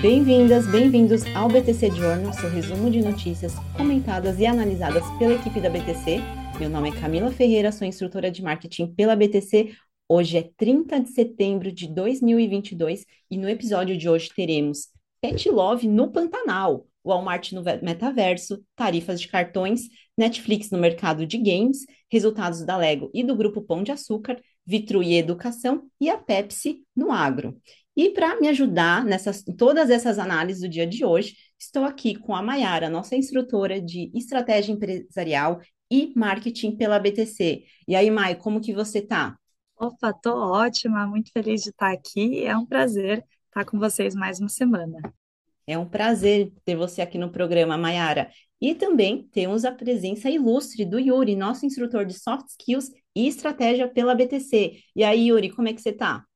Bem-vindas, bem-vindos ao BTC Journal, seu resumo de notícias comentadas e analisadas pela equipe da BTC. Meu nome é Camila Ferreira, sou instrutora de marketing pela BTC. Hoje é 30 de setembro de 2022 e no episódio de hoje teremos Pet Love no Pantanal, Walmart no metaverso, tarifas de cartões, Netflix no mercado de games, resultados da Lego e do grupo Pão de Açúcar, Vitru e Educação e a Pepsi no agro. E para me ajudar nessas todas essas análises do dia de hoje, estou aqui com a Mayara, nossa instrutora de estratégia empresarial e marketing pela BTC. E aí, Mai, como que você está? Opa, tô ótima, muito feliz de estar aqui. É um prazer estar com vocês mais uma semana. É um prazer ter você aqui no programa, Mayara. E também temos a presença ilustre do Yuri, nosso instrutor de soft skills e estratégia pela BTC. E aí, Yuri, como é que você está?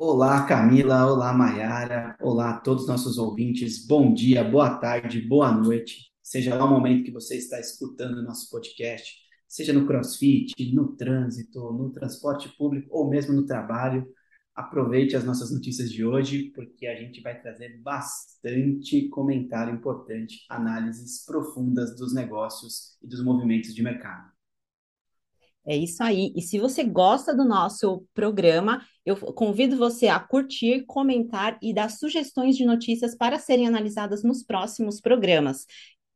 Olá, Camila. Olá, Mayara. Olá a todos os nossos ouvintes. Bom dia, boa tarde, boa noite. Seja lá o momento que você está escutando o nosso podcast, seja no crossfit, no trânsito, no transporte público ou mesmo no trabalho. Aproveite as nossas notícias de hoje, porque a gente vai trazer bastante comentário importante, análises profundas dos negócios e dos movimentos de mercado. É isso aí. E se você gosta do nosso programa, eu convido você a curtir, comentar e dar sugestões de notícias para serem analisadas nos próximos programas.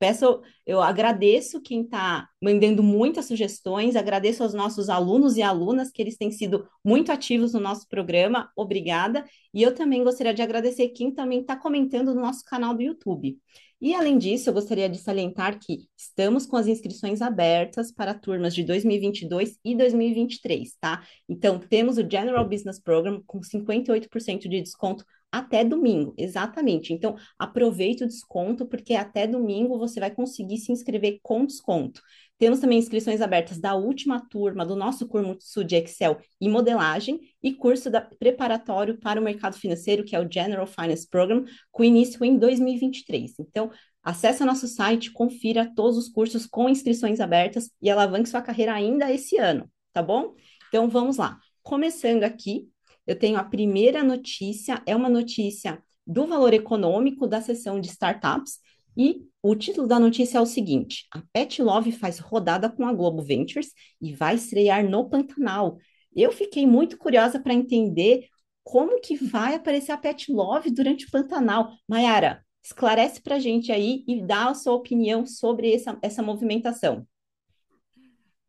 Peço, eu agradeço quem está mandando muitas sugestões, agradeço aos nossos alunos e alunas que eles têm sido muito ativos no nosso programa, obrigada. E eu também gostaria de agradecer quem também está comentando no nosso canal do YouTube. E, além disso, eu gostaria de salientar que estamos com as inscrições abertas para turmas de 2022 e 2023, tá? Então, temos o General Business Program com 58% de desconto até domingo, exatamente. Então, aproveite o desconto, porque até domingo você vai conseguir se inscrever com desconto. Temos também inscrições abertas da última turma do nosso curso de Excel e modelagem e curso da, preparatório para o mercado financeiro, que é o General Finance Program, com início em 2023. Então, acesse nosso site, confira todos os cursos com inscrições abertas e alavanque sua carreira ainda esse ano, tá bom? Então, vamos lá. Começando aqui, eu tenho a primeira notícia, é uma notícia do valor econômico da seção de startups, e o título da notícia é o seguinte: a Pet Love faz rodada com a Globo Ventures e vai estrear no Pantanal. Eu fiquei muito curiosa para entender como que vai aparecer a Pet Love durante o Pantanal. Mayara, esclarece para a gente aí e dá a sua opinião sobre essa, essa movimentação.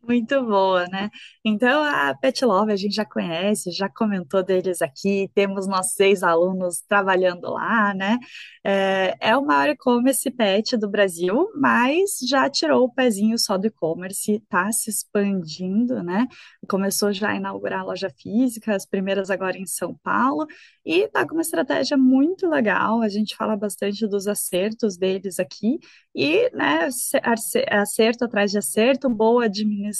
Muito boa, né? Então, a Pet Love a gente já conhece, já comentou deles aqui, temos nossos ex-alunos trabalhando lá, né? É, é o maior e-commerce pet do Brasil, mas já tirou o pezinho só do e-commerce, está se expandindo, né? Começou já a inaugurar loja física, as primeiras agora em São Paulo, e está com uma estratégia muito legal. A gente fala bastante dos acertos deles aqui, e né, acerto atrás de acerto, boa administração,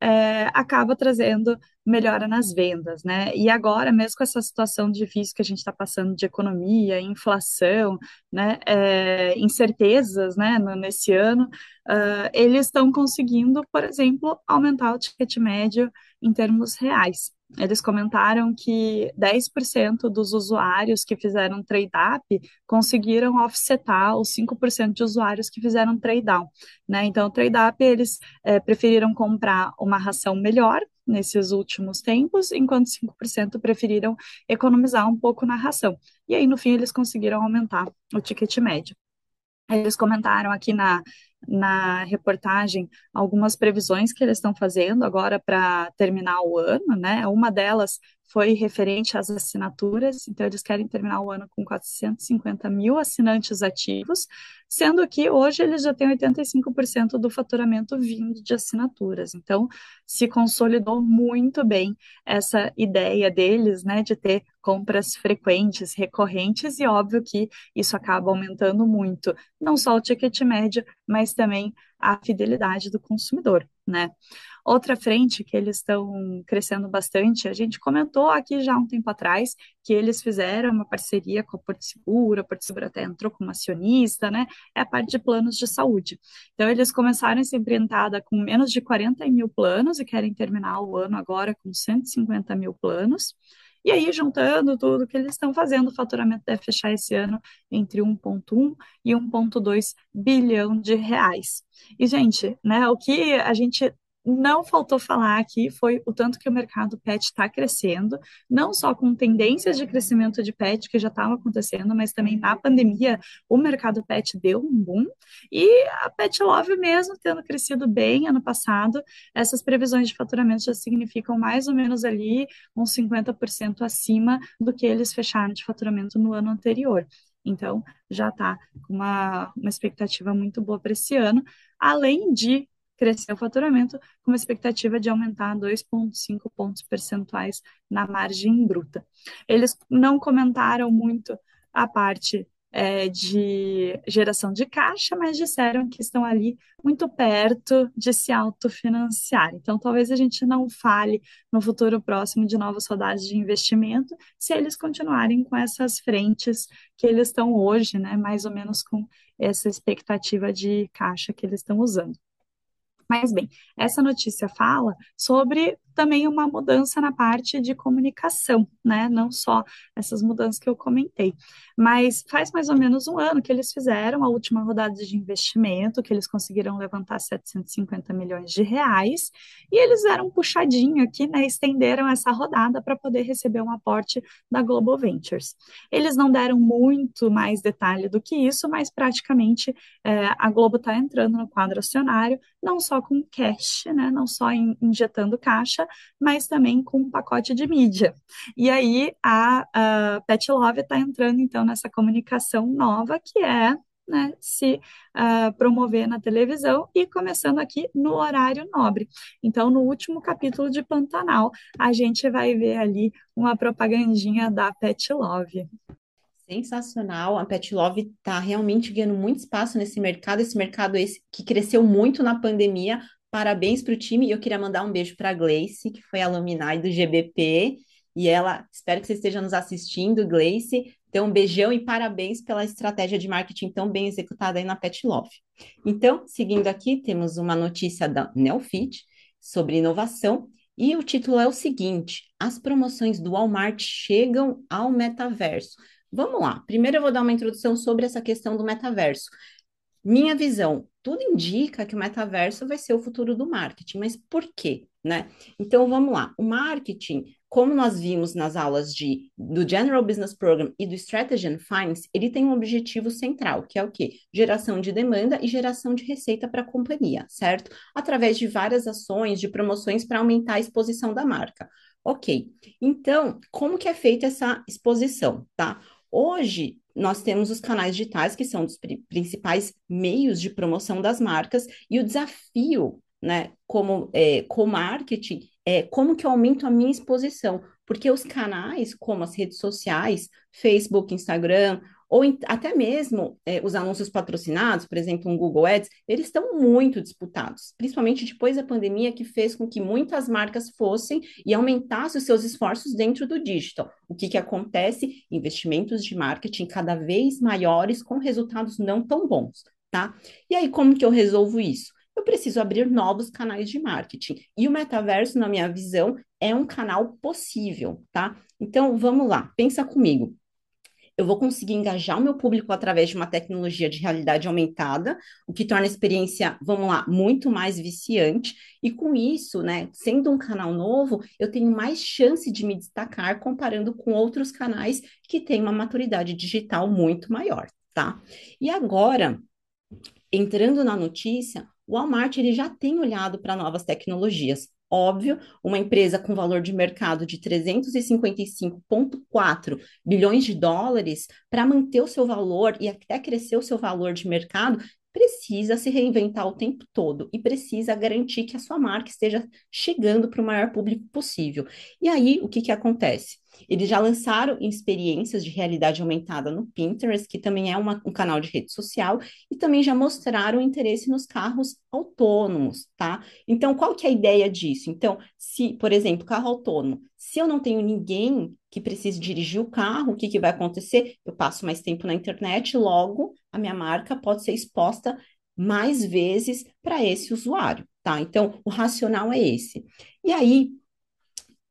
é, acaba trazendo melhora nas vendas, né? E agora, mesmo com essa situação difícil que a gente está passando de economia, inflação, né, é, incertezas, né, no, nesse ano, uh, eles estão conseguindo, por exemplo, aumentar o ticket médio em termos reais. Eles comentaram que 10% dos usuários que fizeram trade-up conseguiram offsetar os 5% de usuários que fizeram trade-down. Né? Então, trade-up, eles é, preferiram comprar uma ração melhor nesses últimos tempos, enquanto 5% preferiram economizar um pouco na ração. E aí, no fim, eles conseguiram aumentar o ticket médio. Eles comentaram aqui na, na reportagem algumas previsões que eles estão fazendo agora para terminar o ano, né? Uma delas foi referente às assinaturas, então eles querem terminar o ano com 450 mil assinantes ativos, sendo que hoje eles já têm 85% do faturamento vindo de assinaturas. Então, se consolidou muito bem essa ideia deles, né, de ter compras frequentes, recorrentes, e óbvio que isso acaba aumentando muito, não só o ticket médio, mas também a fidelidade do consumidor, né? Outra frente que eles estão crescendo bastante, a gente comentou aqui já um tempo atrás que eles fizeram uma parceria com a Porto Seguro, a Porto Seguro até entrou como acionista, né? É a parte de planos de saúde. Então, eles começaram essa empreitada com menos de 40 mil planos e querem terminar o ano agora com 150 mil planos. E aí, juntando tudo que eles estão fazendo, o faturamento deve fechar esse ano entre 1,1 e 1,2 bilhão de reais. E, gente, né, o que a gente não faltou falar aqui foi o tanto que o mercado pet está crescendo, não só com tendências de crescimento de pet que já estavam acontecendo, mas também na pandemia o mercado pet deu um boom e a Pet Love mesmo tendo crescido bem ano passado, essas previsões de faturamento já significam mais ou menos ali uns 50% acima do que eles fecharam de faturamento no ano anterior. Então, já está com uma, uma expectativa muito boa para esse ano, além de crescer o faturamento, com uma expectativa de aumentar 2,5 pontos percentuais na margem bruta. Eles não comentaram muito a parte é, de geração de caixa, mas disseram que estão ali muito perto de se autofinanciar. Então, talvez a gente não fale no futuro próximo de novas rodadas de investimento, se eles continuarem com essas frentes que eles estão hoje, né, mais ou menos com essa expectativa de caixa que eles estão usando. Mas bem, essa notícia fala sobre também uma mudança na parte de comunicação, né? Não só essas mudanças que eu comentei. Mas faz mais ou menos um ano que eles fizeram a última rodada de investimento, que eles conseguiram levantar 750 milhões de reais, e eles deram um puxadinho aqui, né? Estenderam essa rodada para poder receber um aporte da Global Ventures. Eles não deram muito mais detalhe do que isso, mas praticamente é, a Globo está entrando no quadro acionário, não só com cash, né? Não só in, injetando caixa, mas também com um pacote de mídia. E aí a, a Pet Love está entrando então nessa comunicação nova que é né, se uh, promover na televisão e começando aqui no horário nobre. Então, no último capítulo de Pantanal, a gente vai ver ali uma propagandinha da Pet Love. Sensacional, a Pet Love está realmente ganhando muito espaço nesse mercado, esse mercado esse que cresceu muito na pandemia, Parabéns para o time e eu queria mandar um beijo para a Gleice, que foi alumni do GBP. E ela, espero que você esteja nos assistindo, Gleice. Então, um beijão e parabéns pela estratégia de marketing tão bem executada aí na Pet Love. Então, seguindo aqui, temos uma notícia da Neofit sobre inovação. E o título é o seguinte: As promoções do Walmart chegam ao metaverso. Vamos lá. Primeiro eu vou dar uma introdução sobre essa questão do metaverso. Minha visão, tudo indica que o metaverso vai ser o futuro do marketing, mas por quê? Né? Então vamos lá. O marketing, como nós vimos nas aulas de, do General Business Program e do Strategy and Finance, ele tem um objetivo central, que é o quê? Geração de demanda e geração de receita para a companhia, certo? Através de várias ações, de promoções para aumentar a exposição da marca. Ok. Então, como que é feita essa exposição, tá? Hoje, nós temos os canais digitais, que são os principais meios de promoção das marcas, e o desafio, né, como é, com marketing, é como que eu aumento a minha exposição, porque os canais, como as redes sociais, Facebook, Instagram, ou até mesmo é, os anúncios patrocinados, por exemplo, um Google Ads, eles estão muito disputados, principalmente depois da pandemia, que fez com que muitas marcas fossem e aumentassem os seus esforços dentro do digital. O que, que acontece? Investimentos de marketing cada vez maiores com resultados não tão bons, tá? E aí, como que eu resolvo isso? eu preciso abrir novos canais de marketing. E o metaverso, na minha visão, é um canal possível, tá? Então, vamos lá, pensa comigo eu vou conseguir engajar o meu público através de uma tecnologia de realidade aumentada, o que torna a experiência, vamos lá, muito mais viciante. E com isso, né, sendo um canal novo, eu tenho mais chance de me destacar comparando com outros canais que têm uma maturidade digital muito maior, tá? E agora, entrando na notícia, o Walmart ele já tem olhado para novas tecnologias. Óbvio, uma empresa com valor de mercado de 355,4 bilhões de dólares, para manter o seu valor e até crescer o seu valor de mercado, precisa se reinventar o tempo todo e precisa garantir que a sua marca esteja chegando para o maior público possível. E aí, o que, que acontece? Eles já lançaram experiências de realidade aumentada no Pinterest, que também é uma, um canal de rede social, e também já mostraram interesse nos carros autônomos, tá? Então, qual que é a ideia disso? Então, se, por exemplo, carro autônomo, se eu não tenho ninguém que precise dirigir o carro, o que, que vai acontecer? Eu passo mais tempo na internet, logo a minha marca pode ser exposta mais vezes para esse usuário, tá? Então, o racional é esse. E aí,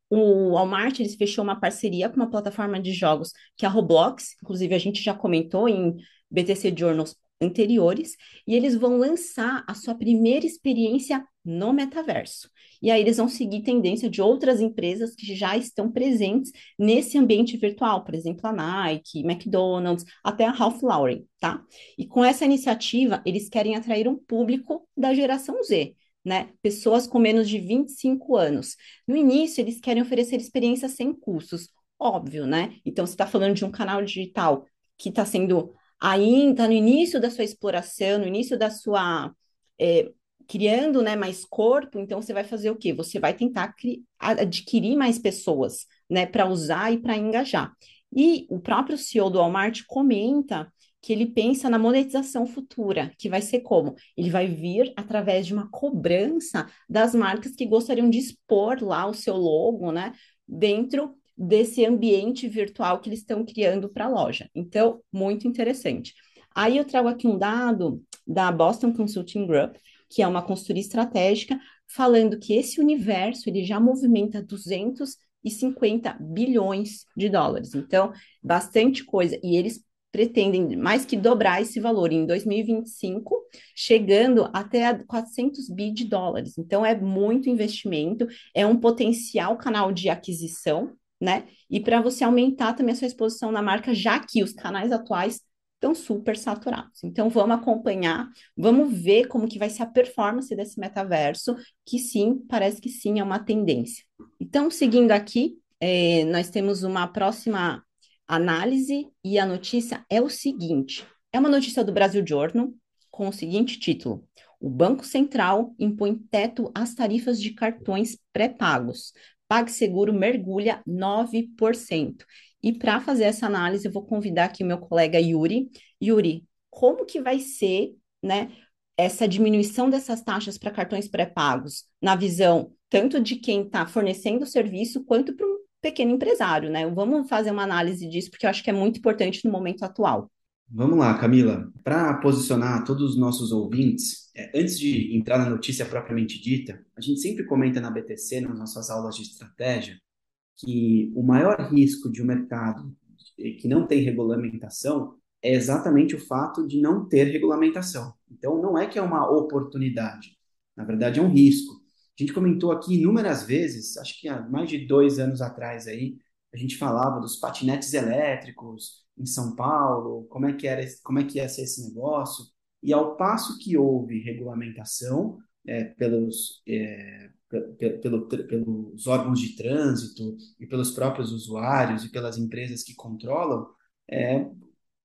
O Walmart eles fechou uma parceria com uma plataforma de jogos que é a Roblox, inclusive a gente já comentou em BTC Journals anteriores, e eles vão lançar a sua primeira experiência no metaverso. E aí eles vão seguir tendência de outras empresas que já estão presentes nesse ambiente virtual, por exemplo, a Nike, McDonald's, até a Ralph Lauren, tá? E com essa iniciativa, eles querem atrair um público da geração Z, né? Pessoas com menos de 25 anos. No início, eles querem oferecer experiências sem custos, óbvio, né? Então, você está falando de um canal digital que está sendo ainda no início da sua exploração, no início da sua é, criando né, mais corpo, então você vai fazer o quê? Você vai tentar adquirir mais pessoas né, para usar e para engajar. E o próprio CEO do Walmart comenta que ele pensa na monetização futura, que vai ser como? Ele vai vir através de uma cobrança das marcas que gostariam de expor lá o seu logo, né, dentro desse ambiente virtual que eles estão criando para a loja. Então, muito interessante. Aí eu trago aqui um dado da Boston Consulting Group, que é uma consultoria estratégica, falando que esse universo ele já movimenta 250 bilhões de dólares. Então, bastante coisa. E eles pretendem mais que dobrar esse valor em 2025, chegando até a 400 bi de dólares. Então, é muito investimento, é um potencial canal de aquisição, né? E para você aumentar também a sua exposição na marca, já que os canais atuais estão super saturados. Então vamos acompanhar, vamos ver como que vai ser a performance desse metaverso, que sim, parece que sim, é uma tendência. Então, seguindo aqui, é, nós temos uma próxima análise e a notícia é o seguinte: é uma notícia do Brasil Journal com o seguinte título: O Banco Central impõe teto às tarifas de cartões pré-pagos. PagSeguro mergulha 9%. E para fazer essa análise, eu vou convidar aqui o meu colega Yuri. Yuri, como que vai ser, né, essa diminuição dessas taxas para cartões pré-pagos, na visão tanto de quem está fornecendo o serviço, quanto para pequeno empresário, né? Vamos fazer uma análise disso, porque eu acho que é muito importante no momento atual. Vamos lá, Camila. Para posicionar todos os nossos ouvintes, é, antes de entrar na notícia propriamente dita, a gente sempre comenta na BTC, nas nossas aulas de estratégia, que o maior risco de um mercado que não tem regulamentação é exatamente o fato de não ter regulamentação. Então, não é que é uma oportunidade, na verdade é um risco. A gente comentou aqui inúmeras vezes, acho que há mais de dois anos atrás aí, a gente falava dos patinetes elétricos em São Paulo, como é que era, como é que ia ser esse negócio. E ao passo que houve regulamentação é, pelos é, pelo, pelos órgãos de trânsito e pelos próprios usuários e pelas empresas que controlam, é,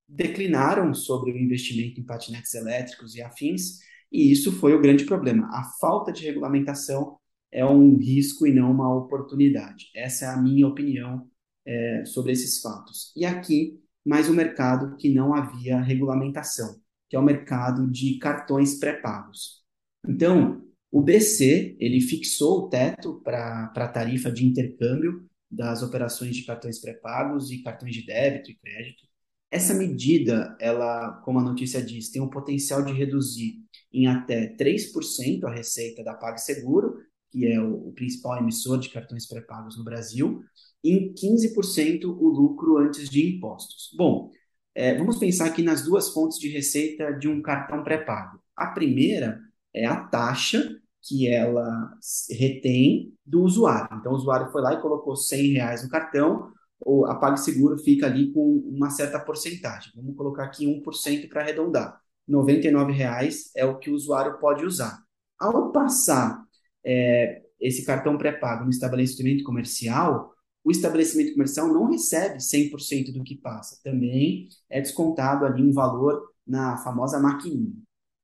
declinaram sobre o investimento em patinetes elétricos e afins, e isso foi o grande problema. A falta de regulamentação é um risco e não uma oportunidade. Essa é a minha opinião é, sobre esses fatos. E aqui, mais um mercado que não havia regulamentação, que é o mercado de cartões pré-pagos. Então, o BC ele fixou o teto para a tarifa de intercâmbio das operações de cartões pré-pagos e cartões de débito e crédito. Essa medida, ela, como a notícia diz, tem o potencial de reduzir em até 3% a receita da PagSeguro, que é o, o principal emissor de cartões pré-pagos no Brasil, em 15% o lucro antes de impostos. Bom, é, vamos pensar aqui nas duas fontes de receita de um cartão pré-pago. A primeira é a taxa que ela retém do usuário. Então, o usuário foi lá e colocou 100 reais no cartão, ou a PagSeguro fica ali com uma certa porcentagem. Vamos colocar aqui 1% para arredondar. R$ 99,00 é o que o usuário pode usar. Ao passar é, esse cartão pré-pago no estabelecimento comercial, o estabelecimento comercial não recebe 100% do que passa. Também é descontado ali um valor na famosa maquininha.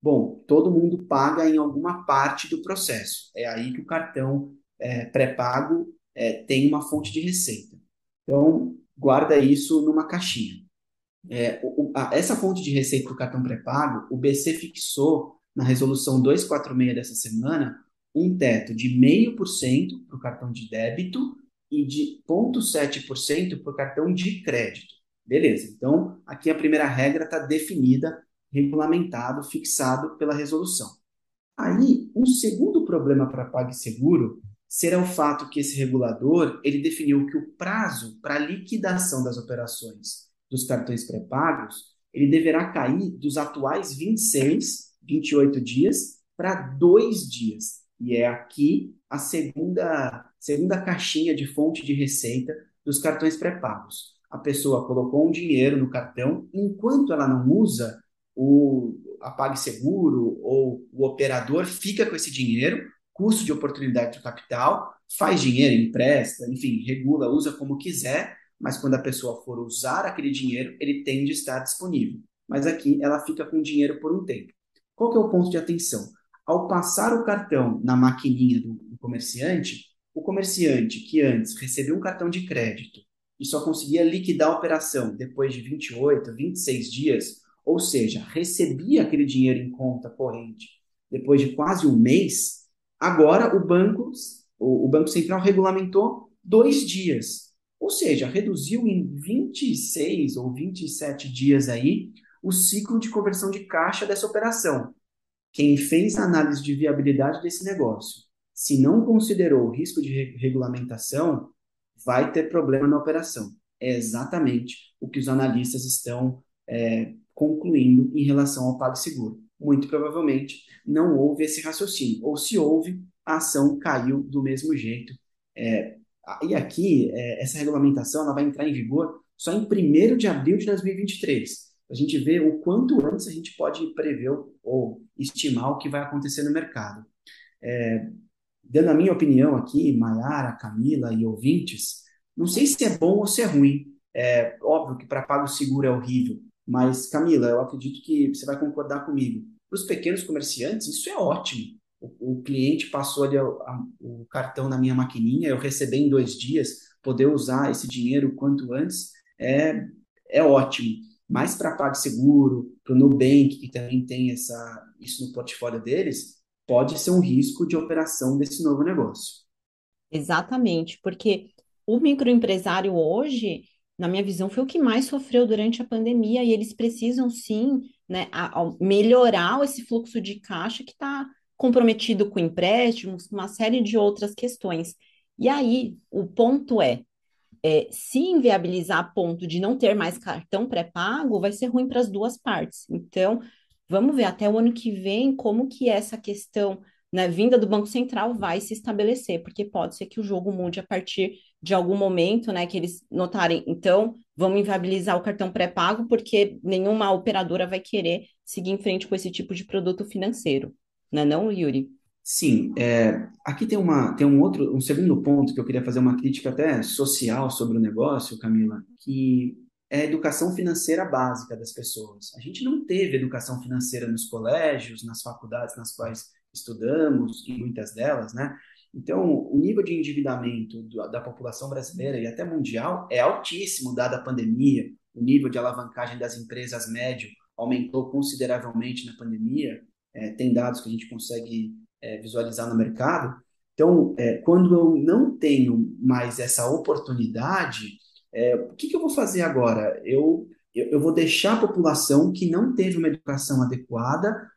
Bom, todo mundo paga em alguma parte do processo. É aí que o cartão é, pré-pago é, tem uma fonte de receita. Então, guarda isso numa caixinha. É, o, a, essa fonte de receita do cartão pré-pago, o BC fixou na resolução 246 dessa semana um teto de 0,5% para o cartão de débito e de 0,7% para o cartão de crédito. Beleza, então aqui a primeira regra está definida regulamentado, fixado pela resolução. Aí, um segundo problema para PagSeguro será o fato que esse regulador ele definiu que o prazo para liquidação das operações dos cartões pré-pagos ele deverá cair dos atuais 26, 28 dias para dois dias. E é aqui a segunda, segunda caixinha de fonte de receita dos cartões pré-pagos. A pessoa colocou um dinheiro no cartão, enquanto ela não usa, o a PagSeguro ou o operador fica com esse dinheiro, custo de oportunidade do capital, faz dinheiro, empresta, enfim, regula, usa como quiser, mas quando a pessoa for usar aquele dinheiro, ele tem de estar disponível. Mas aqui ela fica com o dinheiro por um tempo. Qual que é o ponto de atenção? Ao passar o cartão na maquininha do, do comerciante, o comerciante que antes recebeu um cartão de crédito e só conseguia liquidar a operação depois de 28, 26 dias, ou seja, recebia aquele dinheiro em conta corrente depois de quase um mês, agora o banco, o, o Banco Central regulamentou dois dias. Ou seja, reduziu em 26 ou 27 dias aí o ciclo de conversão de caixa dessa operação. Quem fez a análise de viabilidade desse negócio, se não considerou o risco de re regulamentação, vai ter problema na operação. É exatamente o que os analistas estão é, concluindo em relação ao PagSeguro. Muito provavelmente não houve esse raciocínio, ou se houve, a ação caiu do mesmo jeito. É, e aqui, é, essa regulamentação ela vai entrar em vigor só em 1 de abril de 2023 a gente vê o quanto antes a gente pode prever ou estimar o que vai acontecer no mercado. É, dando a minha opinião aqui, Maiara, Camila e ouvintes, não sei se é bom ou se é ruim. É óbvio que para pago seguro é horrível, mas Camila, eu acredito que você vai concordar comigo. Para os pequenos comerciantes, isso é ótimo. O, cliente passou ali a, a, o cartão na minha maquininha, eu recebi em dois dias, poder usar esse dinheiro quanto antes é, é ótimo. Mas para PagSeguro, para o Nubank, que também tem essa, isso no portfólio deles, pode ser um risco de operação desse novo negócio. Exatamente, porque o microempresário hoje, na minha visão, foi o que mais sofreu durante a pandemia e eles precisam sim né, a, a melhorar esse fluxo de caixa que está comprometido com empréstimos, uma série de outras questões. E aí, o ponto é, é, se inviabilizar a ponto de não ter mais cartão pré-pago, vai ser ruim para as duas partes. Então, vamos ver até o ano que vem como que essa questão na né, vinda do Banco Central vai se estabelecer, porque pode ser que o jogo mude a partir de algum momento, né, que eles notarem, então, vamos inviabilizar o cartão pré-pago, porque nenhuma operadora vai querer seguir em frente com esse tipo de produto financeiro, não é não, Yuri? Sim, é, aqui tem, uma, tem um outro, um segundo ponto que eu queria fazer uma crítica até social sobre o negócio, Camila, que é a educação financeira básica das pessoas. A gente não teve educação financeira nos colégios, nas faculdades nas quais estudamos, em muitas delas, né? Então, o nível de endividamento da população brasileira e até mundial é altíssimo, dada a pandemia. O nível de alavancagem das empresas médio aumentou consideravelmente na pandemia. É, tem dados que a gente consegue é, visualizar no mercado. Então, é, quando eu não tenho mais essa oportunidade, é, o que, que, eu vou fazer agora? Eu, eu, eu, vou deixar a população que não teve uma educação adequada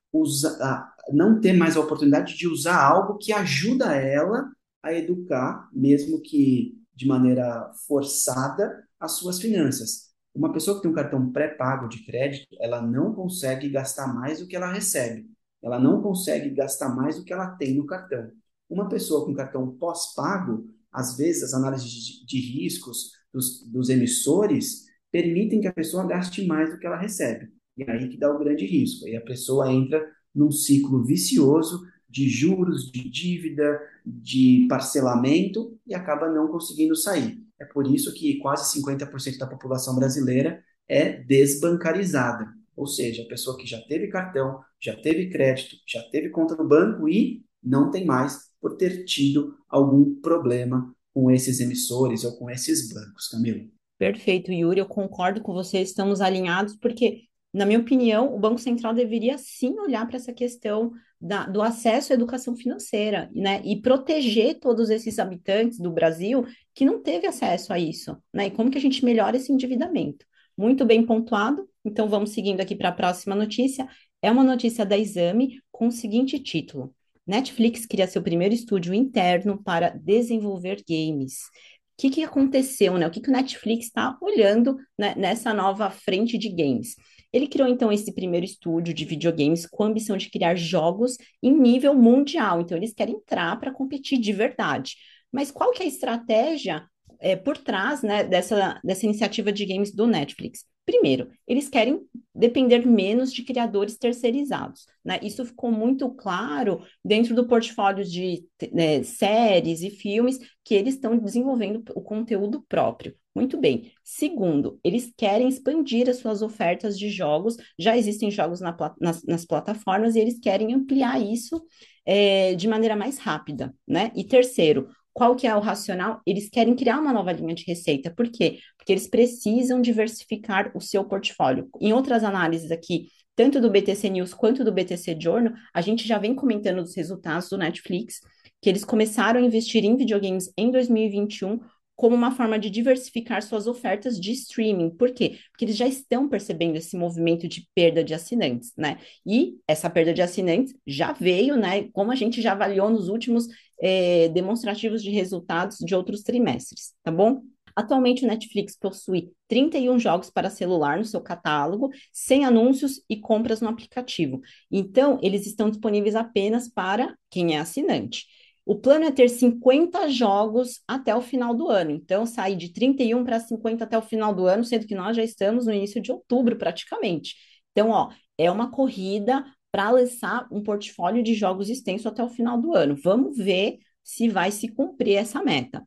não ter mais a oportunidade de usar algo que ajuda ela a educar, mesmo que de maneira forçada, as suas finanças. Uma pessoa que tem um cartão pré-pago de crédito, ela não consegue gastar mais do que ela recebe. Ela não consegue gastar mais do que ela tem no cartão. Uma pessoa com cartão pós-pago, às vezes as análises de, riscos dos, dos, emissores permitem que a pessoa gaste mais do que ela recebe. E aí que dá o grande risco. E a pessoa entra num ciclo vicioso de juros, de dívida, de parcelamento e acaba não conseguindo sair. É por isso que quase 50% da população brasileira é desbancarizada. Ou seja, a pessoa que já teve cartão, já teve crédito, já teve conta no banco e não tem mais por ter tido algum problema com esses emissores ou com esses bancos, Camila. Perfeito, Yuri, eu concordo com você, estamos alinhados, porque, na minha opinião, o Banco Central deveria sim olhar para essa questão da, do acesso à educação financeira, né, e proteger todos esses habitantes do Brasil que não teve acesso a isso, né, e como que a gente melhora esse endividamento. Muito bem pontuado, então vamos seguindo aqui para a próxima notícia. É uma notícia da Exame com o seguinte título: Netflix cria seu primeiro estúdio interno para desenvolver games. O que, que aconteceu, né? O que, que o Netflix está olhando né, nessa nova frente de games? Ele criou então esse primeiro estúdio de videogames com a ambição de criar jogos em nível mundial. Então eles querem entrar para competir de verdade. Mas qual que é a estratégia é, por trás né, dessa, dessa iniciativa de games do Netflix? Primeiro, eles querem depender menos de criadores terceirizados. Né? Isso ficou muito claro dentro do portfólio de né, séries e filmes que eles estão desenvolvendo o conteúdo próprio. Muito bem. Segundo, eles querem expandir as suas ofertas de jogos. Já existem jogos na, nas, nas, plataformas e eles querem ampliar isso é, de maneira mais rápida. Né? E terceiro, qual que é o racional? Eles querem criar uma nova linha de receita. Por quê? Porque eles precisam diversificar o seu portfólio. Em outras análises aqui, tanto do BTC News quanto do BTC Journal, a gente já vem comentando os resultados do Netflix, que eles começaram a investir em videogames em 2021 como uma forma de diversificar suas ofertas de streaming. Por quê? Porque eles já estão percebendo esse movimento de perda de assinantes, né? E essa perda de assinantes já veio, né? Como a gente já avaliou nos últimos é, demonstrativos de resultados de outros trimestres, tá bom? Atualmente, o Netflix possui 31 jogos para celular no seu catálogo, sem anúncios e compras no aplicativo. Então, eles estão disponíveis apenas para quem é assinante. O plano é ter 50 jogos até o final do ano. Então, sair de 31 para 50 até o final do ano, sendo que nós já estamos no início de outubro, praticamente. Então, ó, é uma corrida para lançar um portfólio de jogos extenso até o final do ano. Vamos ver se vai se cumprir essa meta.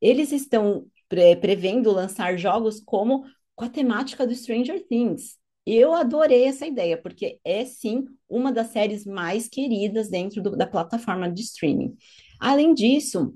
Eles estão pre prevendo lançar jogos como com a temática do Stranger Things. Eu adorei essa ideia, porque é sim uma das séries mais queridas dentro do, da plataforma de streaming. Além disso,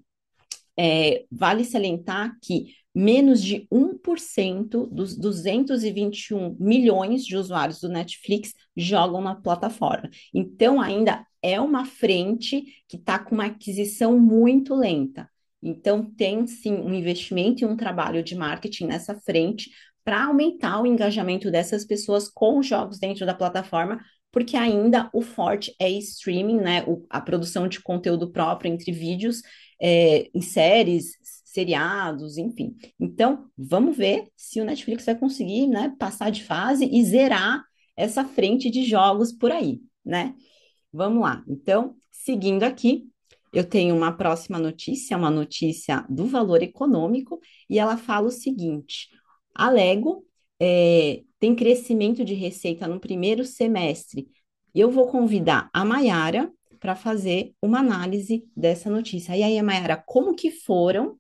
é, vale salientar que menos de 1% dos 221 milhões de usuários do Netflix jogam na plataforma. Então, ainda é uma frente que está com uma aquisição muito lenta. Então, tem sim um investimento e um trabalho de marketing nessa frente para aumentar o engajamento dessas pessoas com jogos dentro da plataforma, porque ainda o forte é streaming, né? O, a produção de conteúdo próprio entre vídeos é, em séries, seriados, enfim. Então, vamos ver se o Netflix vai conseguir, né, passar de fase e zerar essa frente de jogos por aí, né? Vamos lá. Então, seguindo aqui, eu tenho uma próxima notícia, uma notícia do valor econômico, e ela fala o seguinte: a Lego é, tem crescimento de receita no primeiro semestre. Eu vou convidar a Mayara para fazer uma análise dessa notícia. E aí, Mayara, como que foram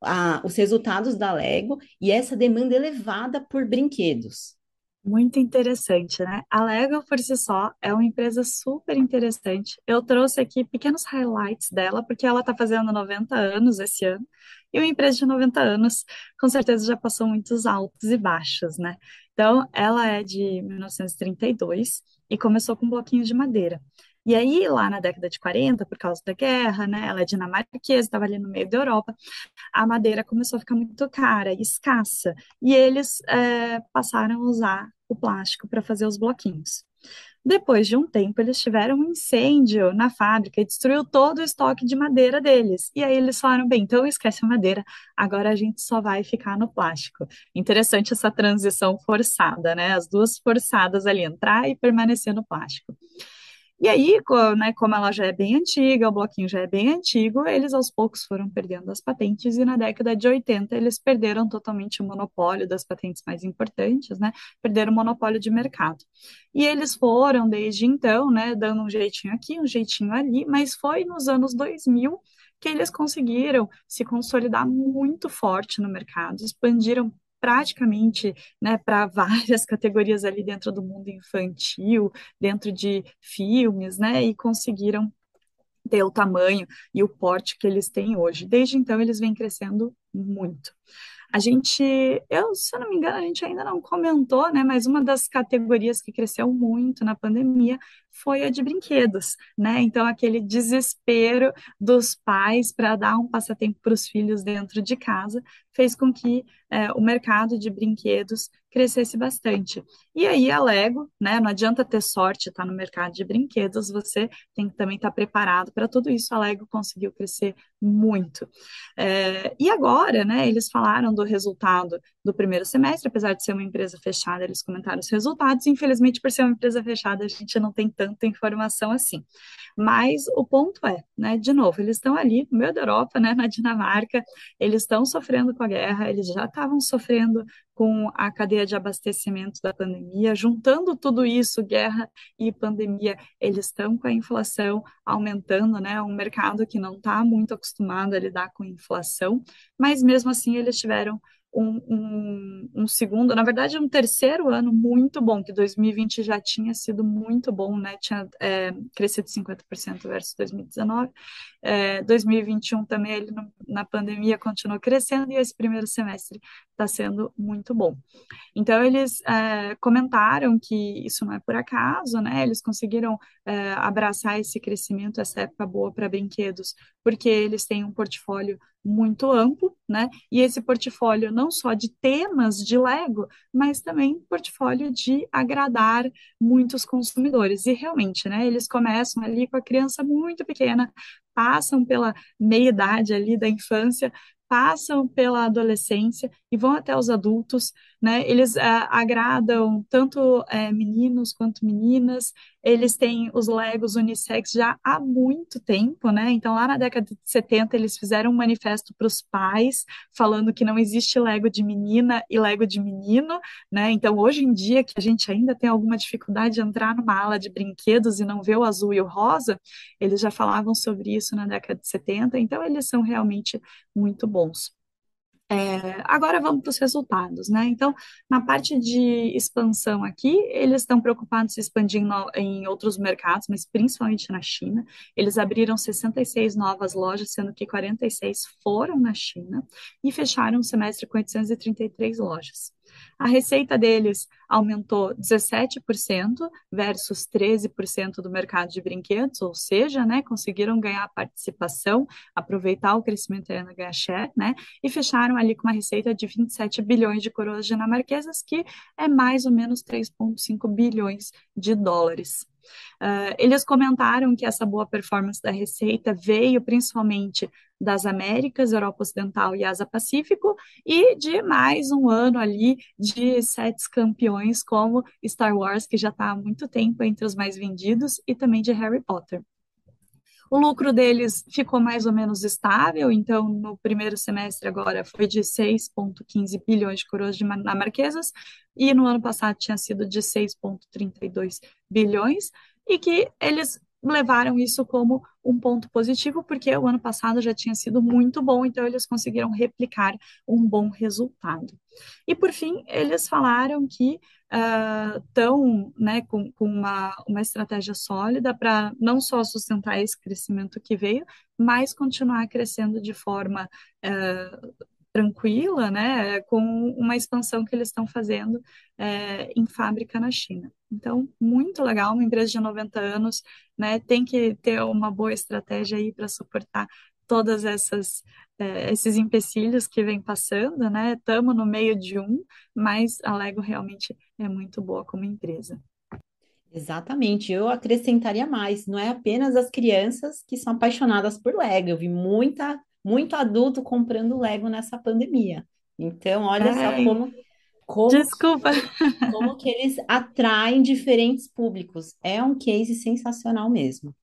a, os resultados da Lego e essa demanda elevada por brinquedos? Muito interessante, né? A Lego por si só é uma empresa super interessante. Eu trouxe aqui pequenos highlights dela, porque ela está fazendo 90 anos esse ano. E uma empresa de 90 anos, com certeza já passou muitos altos e baixos, né? Então, ela é de 1932 e começou com bloquinhos de madeira. E aí, lá na década de 40, por causa da guerra, né, ela é dinamarquesa, estava ali no meio da Europa, a madeira começou a ficar muito cara escassa, e eles é, passaram a usar o plástico para fazer os bloquinhos. Depois de um tempo, eles tiveram um incêndio na fábrica e destruiu todo o estoque de madeira deles. E aí eles falaram: bem, então esquece a madeira, agora a gente só vai ficar no plástico. Interessante essa transição forçada, né? As duas forçadas ali, entrar e permanecer no plástico. E aí, né, como ela já é bem antiga, o bloquinho já é bem antigo, eles aos poucos foram perdendo as patentes, e na década de 80 eles perderam totalmente o monopólio das patentes mais importantes, né? Perderam o monopólio de mercado. E eles foram, desde então, né, dando um jeitinho aqui, um jeitinho ali, mas foi nos anos 2000 que eles conseguiram se consolidar muito forte no mercado, expandiram praticamente né, para várias categorias ali dentro do mundo infantil, dentro de filmes, né, e conseguiram ter o tamanho e o porte que eles têm hoje. Desde então, eles vêm crescendo muito. A gente, eu, se eu não me engano, a gente ainda não comentou, né? Mas uma das categorias que cresceu muito na pandemia foi a de brinquedos, né? Então, aquele desespero dos pais para dar um passatempo para os filhos dentro de casa fez com que é, o mercado de brinquedos crescesse bastante. E aí a Lego, né? Não adianta ter sorte tá no mercado de brinquedos, você tem que também estar tá preparado para tudo isso. A Lego conseguiu crescer muito. É, e agora, né? Eles falaram do resultado do primeiro semestre, apesar de ser uma empresa fechada, eles comentaram os resultados. Infelizmente, por ser uma empresa fechada, a gente não tem tanta informação assim. Mas o ponto é, né? De novo, eles estão ali no meio da Europa, né? Na Dinamarca, eles estão sofrendo com a guerra, eles já estavam sofrendo com a cadeia de abastecimento da pandemia, juntando tudo isso, guerra e pandemia, eles estão com a inflação aumentando, né? Um mercado que não está muito acostumado a lidar com inflação, mas mesmo assim eles tiveram um, um, um, segundo, na verdade, um terceiro ano muito bom, que 2020 já tinha sido muito bom, né? Tinha é, crescido 50% versus 2019. É, 2021 também, ele na pandemia, continuou crescendo e esse primeiro semestre está sendo muito bom. Então, eles é, comentaram que isso não é por acaso, né? Eles conseguiram é, abraçar esse crescimento, essa época boa para brinquedos, porque eles têm um portfólio muito amplo, né? E esse portfólio não só de temas de Lego, mas também portfólio de agradar muitos consumidores. E realmente, né? Eles começam ali com a criança muito pequena, passam pela meia idade ali da infância, passam pela adolescência e vão até os adultos, né? Eles é, agradam tanto é, meninos quanto meninas. Eles têm os Legos unissex já há muito tempo, né? Então, lá na década de 70, eles fizeram um manifesto para os pais, falando que não existe Lego de menina e Lego de menino, né? Então, hoje em dia, que a gente ainda tem alguma dificuldade de entrar numa ala de brinquedos e não ver o azul e o rosa, eles já falavam sobre isso na década de 70, então, eles são realmente muito bons. É, agora vamos para os resultados, né? Então, na parte de expansão aqui, eles estão preocupados em expandir em outros mercados, mas principalmente na China. Eles abriram 66 novas lojas, sendo que 46 foram na China, e fecharam o semestre com 833 lojas. A receita deles aumentou 17% versus 13% do mercado de brinquedos, ou seja, né, conseguiram ganhar participação, aproveitar o crescimento da ganhar né, e fecharam ali com uma receita de 27 bilhões de coroas dinamarquesas, que é mais ou menos 3,5 bilhões de dólares. Uh, eles comentaram que essa boa performance da receita veio principalmente das Américas, Europa Ocidental e Ásia Pacífico, e de mais um ano ali de sets campeões como Star Wars, que já está há muito tempo entre os mais vendidos, e também de Harry Potter. O lucro deles ficou mais ou menos estável, então no primeiro semestre agora foi de 6,15 bilhões de coroas dinamarquesas, e no ano passado tinha sido de 6,32 bilhões, e que eles levaram isso como um ponto positivo, porque o ano passado já tinha sido muito bom, então eles conseguiram replicar um bom resultado. E por fim, eles falaram que estão uh, né, com, com uma, uma estratégia sólida para não só sustentar esse crescimento que veio, mas continuar crescendo de forma uh, tranquila, né, com uma expansão que eles estão fazendo é, em fábrica na China. Então, muito legal, uma empresa de 90 anos, né, tem que ter uma boa estratégia aí para suportar todas essas é, esses empecilhos que vem passando, né? Estamos no meio de um, mas a Lego realmente é muito boa como empresa. Exatamente, eu acrescentaria mais, não é apenas as crianças que são apaixonadas por Lego, eu vi muita muito adulto comprando Lego nessa pandemia. Então, olha Ai, só como, como, desculpa. como que eles atraem diferentes públicos. É um case sensacional mesmo.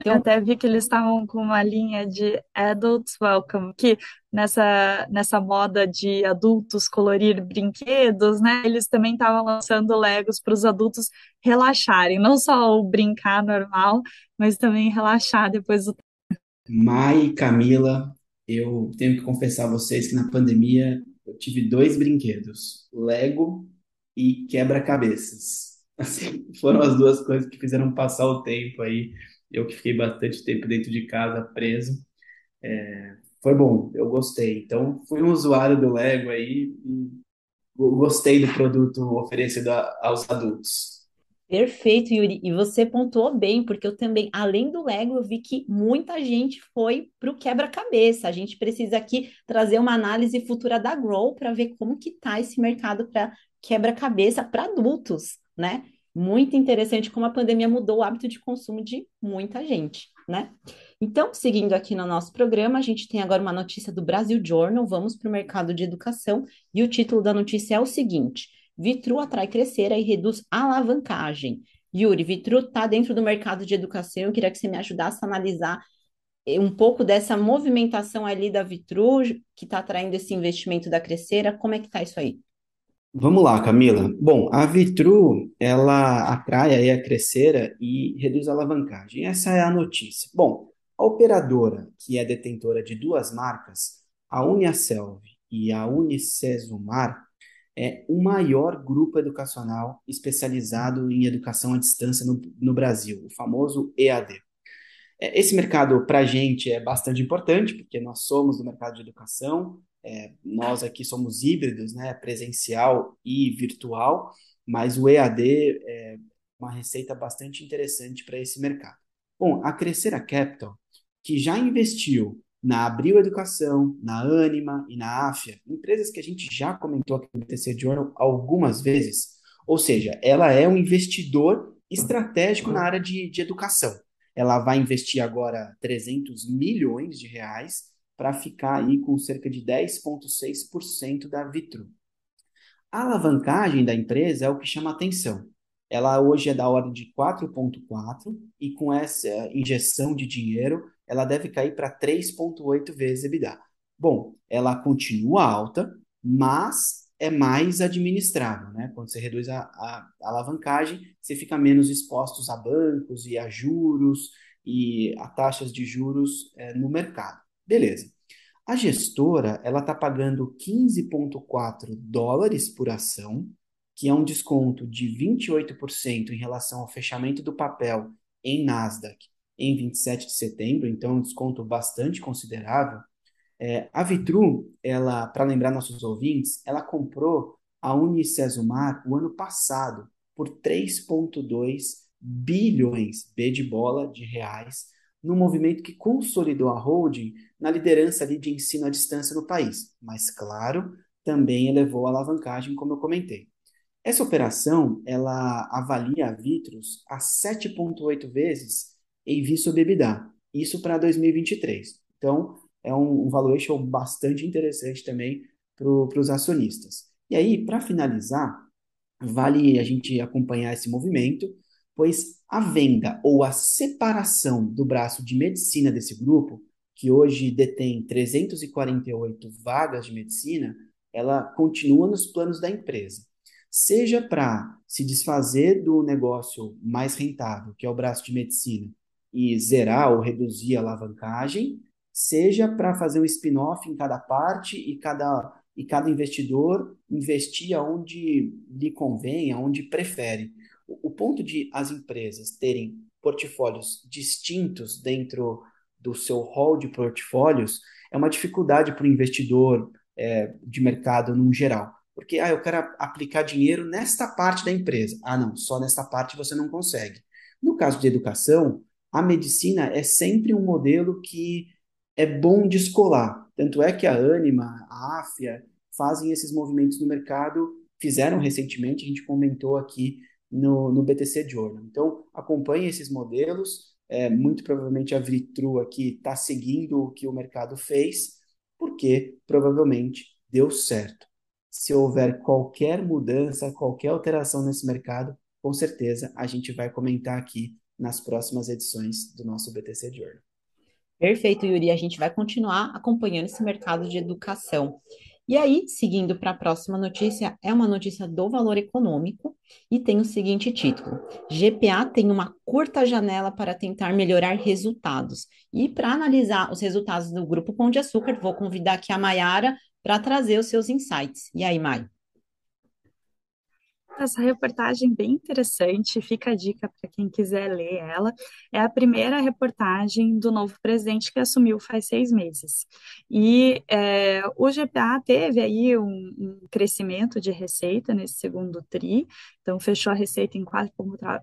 Então, Eu até vi que eles estavam com uma linha de Adults Welcome, que nessa, nessa moda de adultos colorir brinquedos, né? Eles também estavam lançando Legos para os adultos relaxarem, não só o brincar normal, mas também relaxar depois do Mai e Camila, eu tenho que confessar a vocês que na pandemia eu tive dois brinquedos, Lego e quebra-cabeças. Assim, foram as duas coisas que fizeram passar o tempo aí. Eu que fiquei bastante tempo dentro de casa preso. É, foi bom, eu gostei. Então, fui um usuário do Lego aí e gostei do produto oferecido a, aos adultos. Perfeito, Yuri. E você pontuou bem, porque eu também, além do Lego, eu vi que muita gente foi para o quebra-cabeça. A gente precisa aqui trazer uma análise futura da Grow para ver como que está esse mercado para quebra-cabeça para adultos, né? Muito interessante como a pandemia mudou o hábito de consumo de muita gente, né? Então, seguindo aqui no nosso programa, a gente tem agora uma notícia do Brasil Journal. Vamos para o mercado de educação e o título da notícia é o seguinte. Vitru atrai crescer e reduz alavancagem. Yuri, Vitru está dentro do mercado de educação. Eu queria que você me ajudasse a analisar eh, um pouco dessa movimentação ali da Vitru, que está atraindo esse investimento da Crescera. Como é que está isso aí? Vamos lá, Camila. Bom, a Vitru, ela atrai aí a Crescera e reduz a alavancagem. Essa é a notícia. Bom, a operadora, que é detentora de duas marcas, a Uniaselv e a Unicesumar, é o maior grupo educacional especializado em educação à distância no, no Brasil, o famoso EAD. É, esse mercado, para a gente, é bastante importante, porque nós somos do mercado de educação, é, nós aqui somos híbridos, né, presencial e virtual, mas o EAD é uma receita bastante interessante para esse mercado. Bom, a Crescera Capital, que já investiu na Abril Educação, na Anima e na Afia, empresas que a gente já comentou aqui no TC Journal algumas vezes. Ou seja, ela é um investidor estratégico na área de, de educação. Ela vai investir agora 300 milhões de reais para ficar aí com cerca de 10,6% da Vitru. A alavancagem da empresa é o que chama atenção. Ela hoje é da ordem de 4,4 e com essa injeção de dinheiro, ela deve cair para 3,8 vezes EBITDA. Bom, ela continua alta, mas é mais administrável, né? Quando você reduz a, a, a alavancagem, você fica menos expostos a bancos e a juros e a taxas de juros é, no mercado. Beleza. A gestora, ela está pagando 15,4 dólares por ação, que é um desconto de 28% em relação ao fechamento do papel em Nasdaq em 27 de setembro, então um desconto bastante considerável. É, a Vitru, ela, para lembrar nossos ouvintes, ela comprou a Unicesumar o ano passado por 3,2 bilhões B de bola de reais, num movimento que consolidou a holding na liderança ali de ensino à distância no país. Mas, claro, também elevou a alavancagem, como eu comentei. Essa operação, ela avalia a Vitrus a 7,8 vezes EV sobre EBITDA. Isso para 2023. Então, é um, um valuation bastante interessante também para os acionistas. E aí, para finalizar, vale a gente acompanhar esse movimento, pois a venda ou a separação do braço de medicina desse grupo, que hoje detém 348 vagas de medicina, ela continua nos planos da empresa. Seja para se desfazer do negócio mais rentável, que é o braço de medicina, e zerar ou reduzir a alavancagem, seja para fazer um spin-off em cada parte e cada, e cada investidor investir aonde lhe convém, aonde prefere. O, o ponto de as empresas terem portfólios distintos dentro do seu hall de portfólios é uma dificuldade para o investidor é, de mercado no geral. Porque, ah, eu quero aplicar dinheiro nesta parte da empresa. Ah, não, só nesta parte você não consegue. No caso de educação, a medicina é sempre um modelo que é bom descolar. Tanto é que a Anima, a Afia, fazem esses movimentos no mercado, fizeram recentemente, a gente comentou aqui no, no BTC Journal. Então, acompanhe esses modelos. É, muito provavelmente a Vitru aqui está seguindo o que o mercado fez, porque provavelmente deu certo. Se houver qualquer mudança, qualquer alteração nesse mercado, com certeza a gente vai comentar aqui nas próximas edições do nosso BTC Journal. Perfeito, Yuri. A gente vai continuar acompanhando esse mercado de educação. E aí, seguindo para a próxima notícia, é uma notícia do valor econômico e tem o seguinte título: GPA tem uma curta janela para tentar melhorar resultados. E para analisar os resultados do Grupo Pão de Açúcar, vou convidar aqui a Maiara para trazer os seus insights. E aí, Mai? Essa reportagem bem interessante, fica a dica para quem quiser ler ela. É a primeira reportagem do novo presidente que assumiu faz seis meses. E é, o GPA teve aí um, um, crescimento de receita nesse segundo TRI, então fechou a receita em 4,4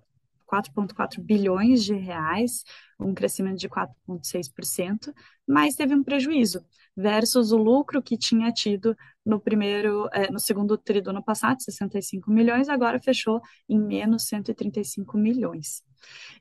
bilhões de reais, um crescimento de 4,6%, mas teve um prejuízo versus o lucro que tinha tido no primeiro, é, no segundo tri do ano passado, 65 milhões, agora fechou em menos 135 milhões.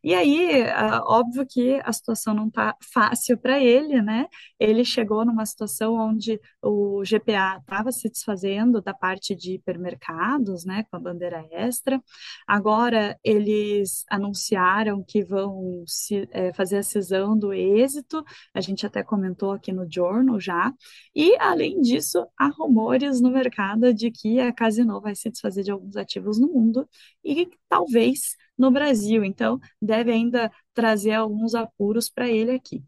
E aí, óbvio que a situação não está fácil para ele, né? Ele chegou numa situação onde o GPA estava se desfazendo da parte de hipermercados, né, com a bandeira extra. Agora eles anunciaram que vão se, é, fazer a cisão do êxito. A gente até comentou aqui no Journal já. E além disso, há rumores no mercado de que a Casino vai se desfazer de alguns ativos no mundo e talvez no Brasil. Então, deve ainda trazer alguns apuros para ele aqui.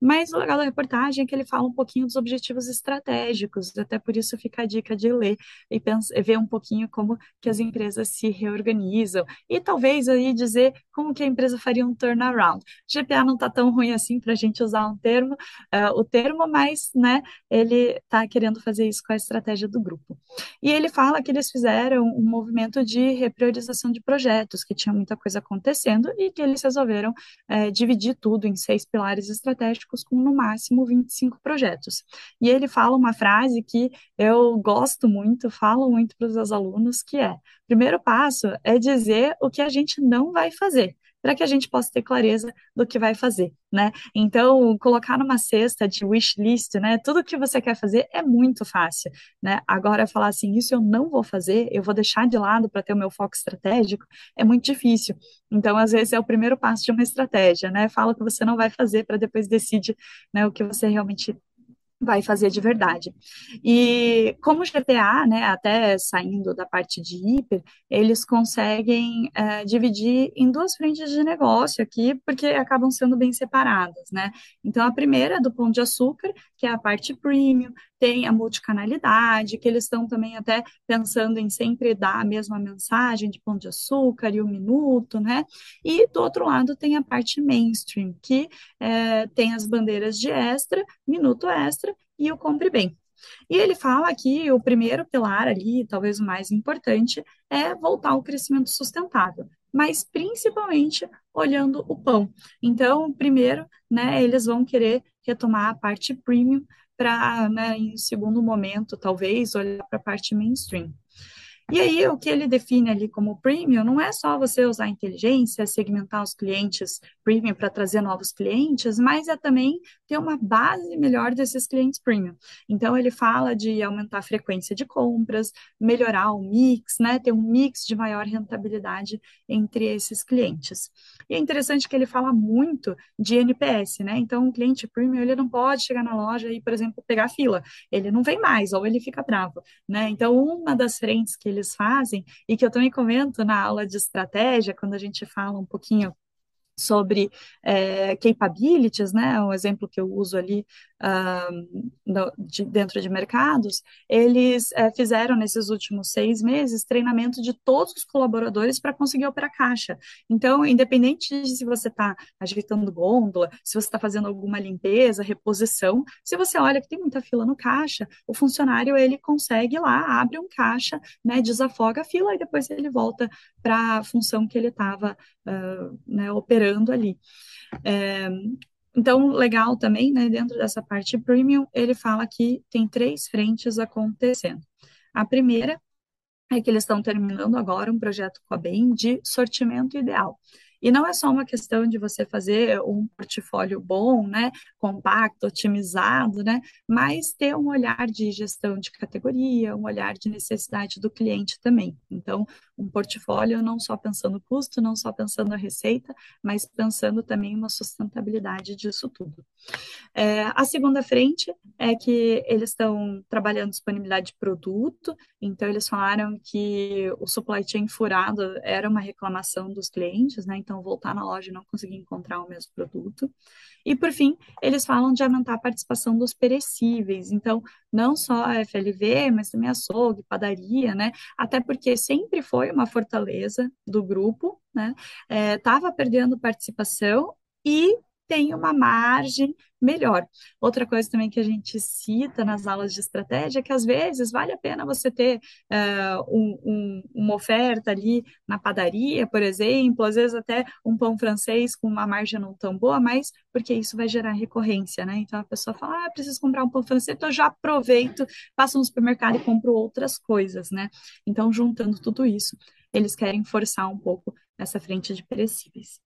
Mas o legal da reportagem é que ele fala um pouquinho dos objetivos estratégicos, até por isso fica a dica de ler e ver um pouquinho como que as empresas se reorganizam e talvez aí dizer como que a empresa faria um turnaround. GPA não está tão ruim assim para a gente usar um termo, uh, o termo, mas né, ele está querendo fazer isso com a estratégia do grupo. E ele fala que eles fizeram um movimento de repriorização de projetos, que tinha muita coisa acontecendo e que eles resolveram uh, dividir tudo em seis pilares estratégicos com no máximo 25 projetos. E ele fala uma frase que eu gosto muito, falo muito para os meus alunos, que é: primeiro passo é dizer o que a gente não vai fazer para que a gente possa ter clareza do que vai fazer, né? Então, colocar numa cesta de wish list, né? Tudo que você quer fazer é muito fácil, né? Agora, falar assim, isso eu não vou fazer, eu vou deixar de lado para ter o meu foco estratégico, é muito difícil. Então, às vezes, é o primeiro passo de uma estratégia, né? Fala o que você não vai fazer para depois decide né, o que você realmente vai fazer de verdade. E como GTA, né, até saindo da parte de hiper, eles conseguem é, dividir em duas frentes de negócio aqui, porque acabam sendo bem separadas, né? Então, a primeira é do Pão de Açúcar, que é a parte premium, tem a multicanalidade, que eles estão também até pensando em sempre dar a mesma mensagem de Pão de Açúcar e o um minuto, né? E do outro lado tem a parte mainstream, que é, tem as bandeiras de extra, minuto extra e o compre bem. E ele fala que o primeiro pilar ali, talvez o mais importante, é voltar ao crescimento sustentável, mas principalmente olhando o pão. Então, primeiro, né, eles vão querer retomar a parte premium para, né, em segundo momento, talvez, olhar para a parte mainstream. E aí, o que ele define ali como premium não é só você usar inteligência, segmentar os clientes premium para trazer novos clientes, mas é também ter uma base melhor desses clientes premium. Então, ele fala de aumentar a frequência de compras, melhorar o mix, né, ter um mix de maior rentabilidade entre esses clientes. E é interessante que ele fala muito de NPS, né? Então, o cliente premium, ele não pode chegar na loja e, por exemplo, pegar fila. Ele não vem mais, ou ele fica bravo, né? Então, uma das frentes que ele eles fazem, e que eu também comento na aula de estratégia, quando a gente fala um pouquinho sobre é, capabilities, né, um exemplo que eu uso ali no, de, dentro de mercados, eles é, fizeram nesses últimos seis meses treinamento de todos os colaboradores para conseguir operar caixa. Então, independente de se você está ajeitando gôndola, se você está fazendo alguma limpeza, reposição, se você olha que tem muita fila no caixa, o funcionário ele consegue lá, abre um caixa, né, desafoga a fila e depois ele volta para a função que ele estava uh, né, operando ali. É, então, legal também, né, dentro dessa parte premium, ele fala que tem três frentes acontecendo. A primeira é que eles estão terminando agora um projeto com a BEM de sortimento ideal. E não é só uma questão de você fazer um portfólio bom, né, compacto, otimizado, né, mas ter um olhar de gestão de categoria, um olhar de necessidade do cliente também. Então, um portfólio não só pensando custo, não só pensando na receita, mas pensando também uma sustentabilidade disso tudo. É, a segunda frente é que eles estão trabalhando disponibilidade de produto, então eles falaram que o supply chain furado era uma reclamação dos clientes, né? Então, então voltar na loja e não conseguir encontrar o mesmo produto. E por fim, eles falam de aumentar a participação dos perecíveis, então não só a FLV, mas também açougue, padaria, né? Até porque sempre foi uma fortaleza do grupo, né? Estava é, perdendo participação e tem uma margem melhor. Outra coisa também que a gente cita nas aulas de estratégia é que às vezes vale a pena você ter uh, um, um, uma oferta ali na padaria, por exemplo, às vezes até um pão francês com uma margem não tão boa, mas porque isso vai gerar recorrência, né? Então a pessoa fala, ah, preciso comprar um pão francês, então eu já aproveito, passo no supermercado e compro outras coisas, né? Então, juntando tudo isso, eles querem forçar um pouco essa frente de perecíveis.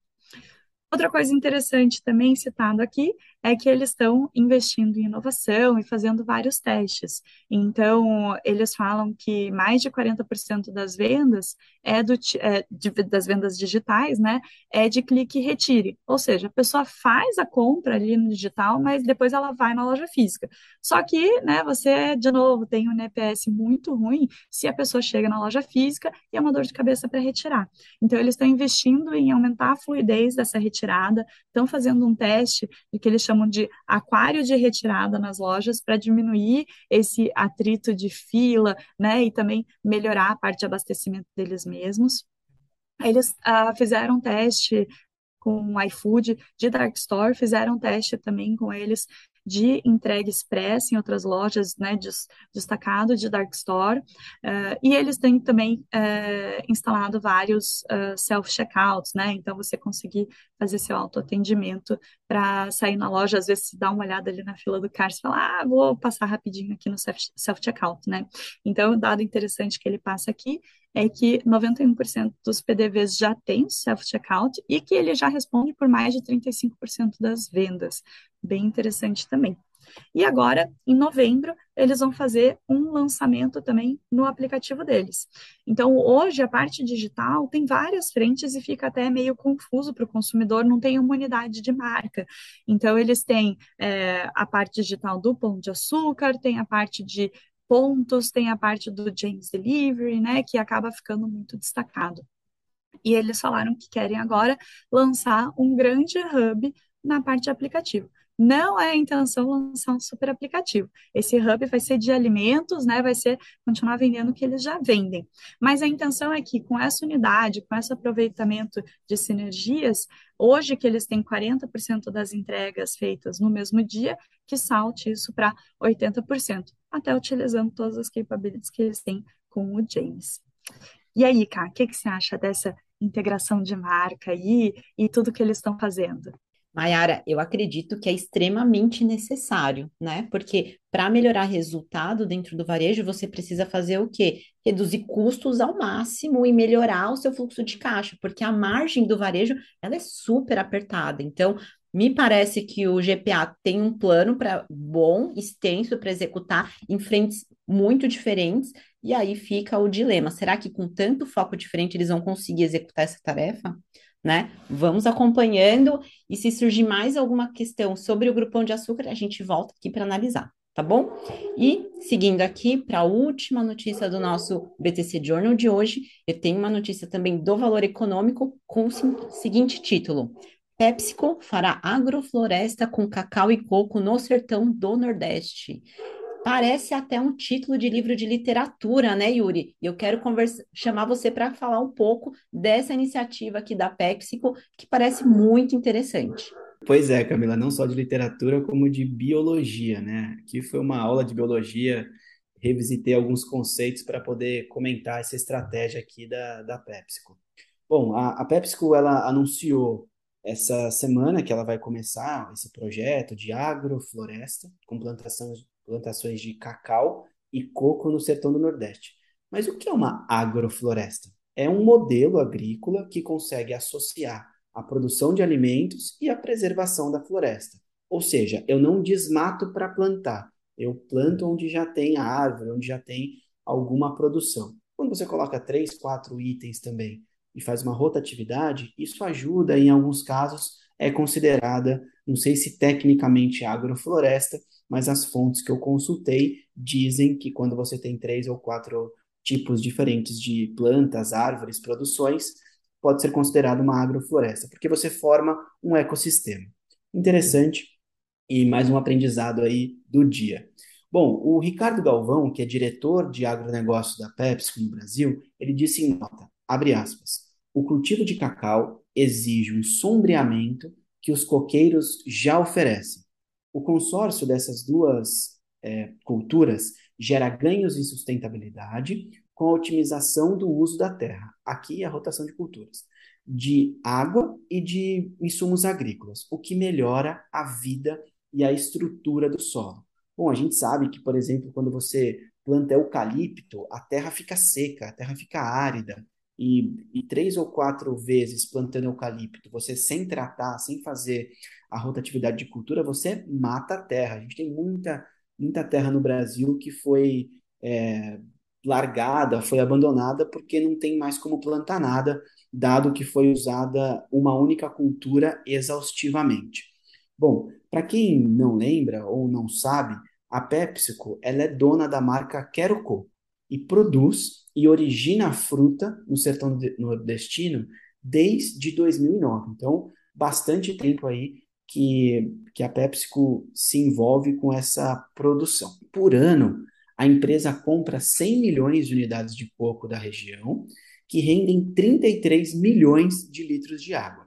Outra coisa interessante também citado aqui é que eles estão investindo em inovação e fazendo vários testes. Então, eles falam que mais de 40% das vendas é, do, é de, das vendas digitais, né, é de clique e retire. Ou seja, a pessoa faz a compra ali no digital, mas depois ela vai na loja física. Só que, né, você, de novo, tem um NPS muito ruim se a pessoa chega na loja física e é uma dor de cabeça para retirar. Então, eles estão investindo em aumentar a fluidez dessa retirada estão fazendo um teste de que eles chamam de aquário de retirada nas lojas para diminuir esse atrito de fila, né, e também melhorar a parte de abastecimento deles mesmos. Eles uh, fizeram teste com o iFood de Dark Store, fizeram teste também com eles de entrega express em outras lojas, né, des, destacado de Dark Store, uh, e eles têm também uh, instalado vários uh, self-checkouts, né, então você conseguir fazer seu autoatendimento para sair na loja, às vezes dar uma olhada ali na fila do caixa e falar, ah, vou passar rapidinho aqui no self-checkout, né, então dado interessante que ele passa aqui é que 91% dos PDVs já tem self-checkout e que ele já responde por mais de 35% das vendas. Bem interessante também. E agora, em novembro, eles vão fazer um lançamento também no aplicativo deles. Então, hoje, a parte digital tem várias frentes e fica até meio confuso para o consumidor, não tem uma unidade de marca. Então, eles têm é, a parte digital do Pão de Açúcar, tem a parte de pontos, tem a parte do James Delivery, né, que acaba ficando muito destacado. E eles falaram que querem agora lançar um grande hub na parte de aplicativo. Não é a intenção lançar um super aplicativo. Esse hub vai ser de alimentos, né? Vai ser continuar vendendo o que eles já vendem. Mas a intenção é que com essa unidade, com esse aproveitamento de sinergias, hoje que eles têm 40% das entregas feitas no mesmo dia, que salte isso para 80%, até utilizando todas as capabilities que eles têm com o James. E aí, Cá, o que, que você acha dessa integração de marca aí e tudo que eles estão fazendo? Mayara, eu acredito que é extremamente necessário, né? Porque para melhorar resultado dentro do varejo, você precisa fazer o quê? Reduzir custos ao máximo e melhorar o seu fluxo de caixa, porque a margem do varejo ela é super apertada. Então, me parece que o GPA tem um plano para bom, extenso para executar em frentes muito diferentes, e aí fica o dilema: será que com tanto foco diferente eles vão conseguir executar essa tarefa? Né? Vamos acompanhando e se surgir mais alguma questão sobre o grupão de açúcar, a gente volta aqui para analisar, tá bom? E seguindo aqui para a última notícia do nosso BTC Journal de hoje, eu tenho uma notícia também do valor econômico com o seguinte título: PepsiCo fará agrofloresta com cacau e coco no sertão do Nordeste. Parece até um título de livro de literatura, né, Yuri? E eu quero conversa, chamar você para falar um pouco dessa iniciativa aqui da PepsiCo, que parece muito interessante. Pois é, Camila, não só de literatura, como de biologia, né? Aqui foi uma aula de biologia, revisitei alguns conceitos para poder comentar essa estratégia aqui da, da PepsiCo. Bom, a, a PepsiCo, ela anunciou essa semana que ela vai começar esse projeto de agrofloresta, com plantação plantações de cacau e coco no sertão do Nordeste. Mas o que é uma agrofloresta? É um modelo agrícola que consegue associar a produção de alimentos e a preservação da floresta. Ou seja, eu não desmato para plantar, eu planto onde já tem árvore, onde já tem alguma produção. Quando você coloca três, quatro itens também e faz uma rotatividade, isso ajuda, em alguns casos, é considerada, não sei se tecnicamente agrofloresta, mas as fontes que eu consultei dizem que quando você tem três ou quatro tipos diferentes de plantas, árvores, produções, pode ser considerado uma agrofloresta, porque você forma um ecossistema. Interessante e mais um aprendizado aí do dia. Bom, o Ricardo Galvão, que é diretor de agronegócio da Pepsi no Brasil, ele disse em nota, abre aspas, o cultivo de cacau exige um sombreamento que os coqueiros já oferecem. O consórcio dessas duas é, culturas gera ganhos em sustentabilidade com a otimização do uso da terra, aqui a rotação de culturas, de água e de insumos agrícolas, o que melhora a vida e a estrutura do solo. Bom, a gente sabe que, por exemplo, quando você planta eucalipto, a terra fica seca, a terra fica árida, e, e três ou quatro vezes plantando eucalipto, você sem tratar, sem fazer a rotatividade de cultura, você mata a terra. A gente tem muita, muita terra no Brasil que foi é, largada, foi abandonada porque não tem mais como plantar nada, dado que foi usada uma única cultura exaustivamente. Bom, para quem não lembra ou não sabe, a PepsiCo ela é dona da marca Quero Co e produz e origina a fruta no sertão nordestino desde 2009. Então, bastante tempo aí que, que a PepsiCo se envolve com essa produção. Por ano, a empresa compra 100 milhões de unidades de coco da região, que rendem 33 milhões de litros de água.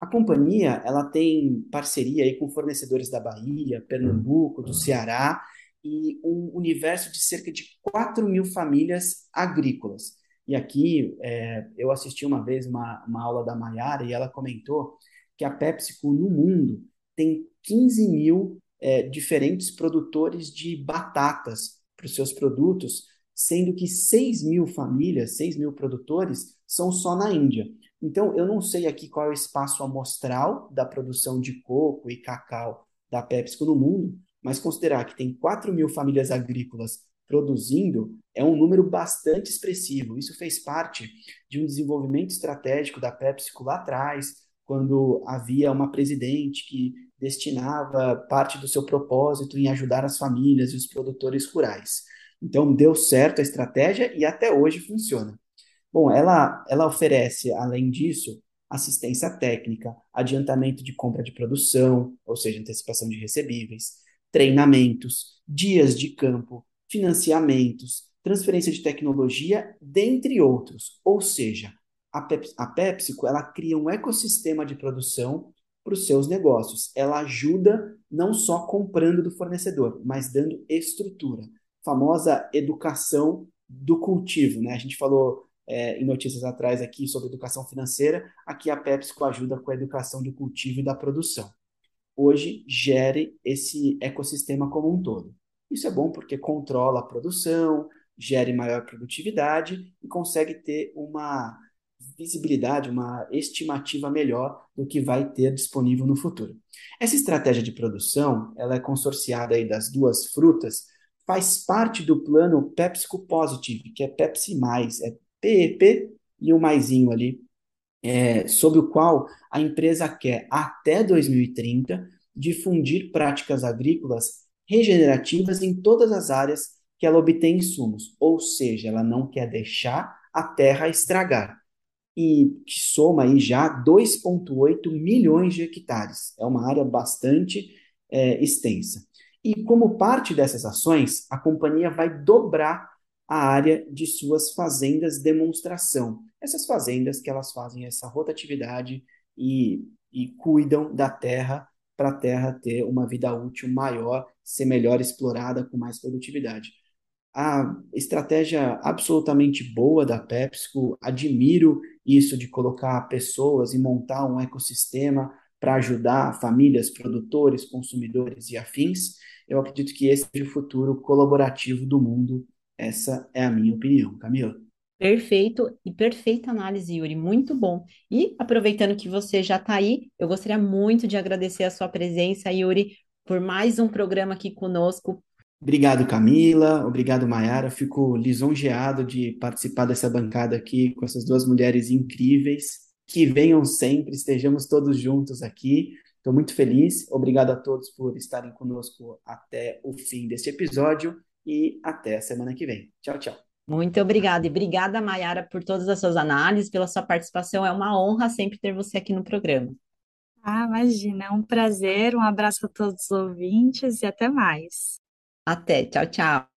A companhia ela tem parceria aí com fornecedores da Bahia, Pernambuco, do Ceará e um universo de cerca de 4 mil famílias agrícolas. E aqui é, eu assisti uma vez uma, uma aula da Maiara e ela comentou que a PepsiCo no mundo tem 15 mil é, diferentes produtores de batatas para os seus produtos, sendo que 6 mil famílias, 6 mil produtores são só na Índia. Então, eu não sei aqui qual é o espaço amostral da produção de coco e cacau da PepsiCo no mundo, mas considerar que tem 4 mil famílias agrícolas produzindo é um número bastante expressivo. Isso fez parte de um desenvolvimento estratégico da PepsiCo lá atrás, quando havia uma presidente que destinava parte do seu propósito em ajudar as famílias e os produtores rurais. Então, deu certo a estratégia e até hoje funciona. Bom, ela, ela oferece, além disso, assistência técnica, adiantamento de compra de produção, ou seja, antecipação de recebíveis, treinamentos, dias de campo, financiamentos, transferência de tecnologia, dentre outros. Ou seja, a, Pep a PepsiCo ela cria um ecossistema de produção para os seus negócios. Ela ajuda não só comprando do fornecedor, mas dando estrutura. Famosa educação do cultivo, né? A gente falou é, em notícias atrás aqui sobre educação financeira, aqui a PepsiCo ajuda com a educação do cultivo e da produção hoje gere esse ecossistema como um todo. Isso é bom porque controla a produção, gere maior produtividade e consegue ter uma visibilidade, uma estimativa melhor do que vai ter disponível no futuro. Essa estratégia de produção, ela é consorciada aí das duas frutas, faz parte do plano PepsiCo Positive, que é Pepsi+, é PEP e o maisinho ali, é, sobre o qual a empresa quer, até 2030, difundir práticas agrícolas regenerativas em todas as áreas que ela obtém insumos, ou seja, ela não quer deixar a terra estragar, e que soma aí já 2,8 milhões de hectares. É uma área bastante é, extensa. E como parte dessas ações, a companhia vai dobrar a área de suas fazendas demonstração. Essas fazendas que elas fazem essa rotatividade e, e cuidam da terra para a terra ter uma vida útil maior, ser melhor explorada com mais produtividade. A estratégia absolutamente boa da PepsiCo, admiro isso de colocar pessoas e montar um ecossistema para ajudar famílias, produtores, consumidores e afins. Eu acredito que esse é o futuro colaborativo do mundo essa é a minha opinião, Camila. Perfeito e perfeita análise, Yuri, muito bom. E aproveitando que você já está aí, eu gostaria muito de agradecer a sua presença, Yuri, por mais um programa aqui conosco. Obrigado, Camila. Obrigado, Mayara. Fico lisonjeado de participar dessa bancada aqui com essas duas mulheres incríveis. Que venham sempre, estejamos todos juntos aqui. Estou muito feliz. Obrigado a todos por estarem conosco até o fim deste episódio e até a semana que vem. Tchau, tchau. Muito obrigada. E obrigada, Mayara, por todas as suas análises, pela sua participação. É uma honra sempre ter você aqui no programa. Ah, imagina, é um prazer. Um abraço a todos os ouvintes e até mais. Até. Tchau, tchau.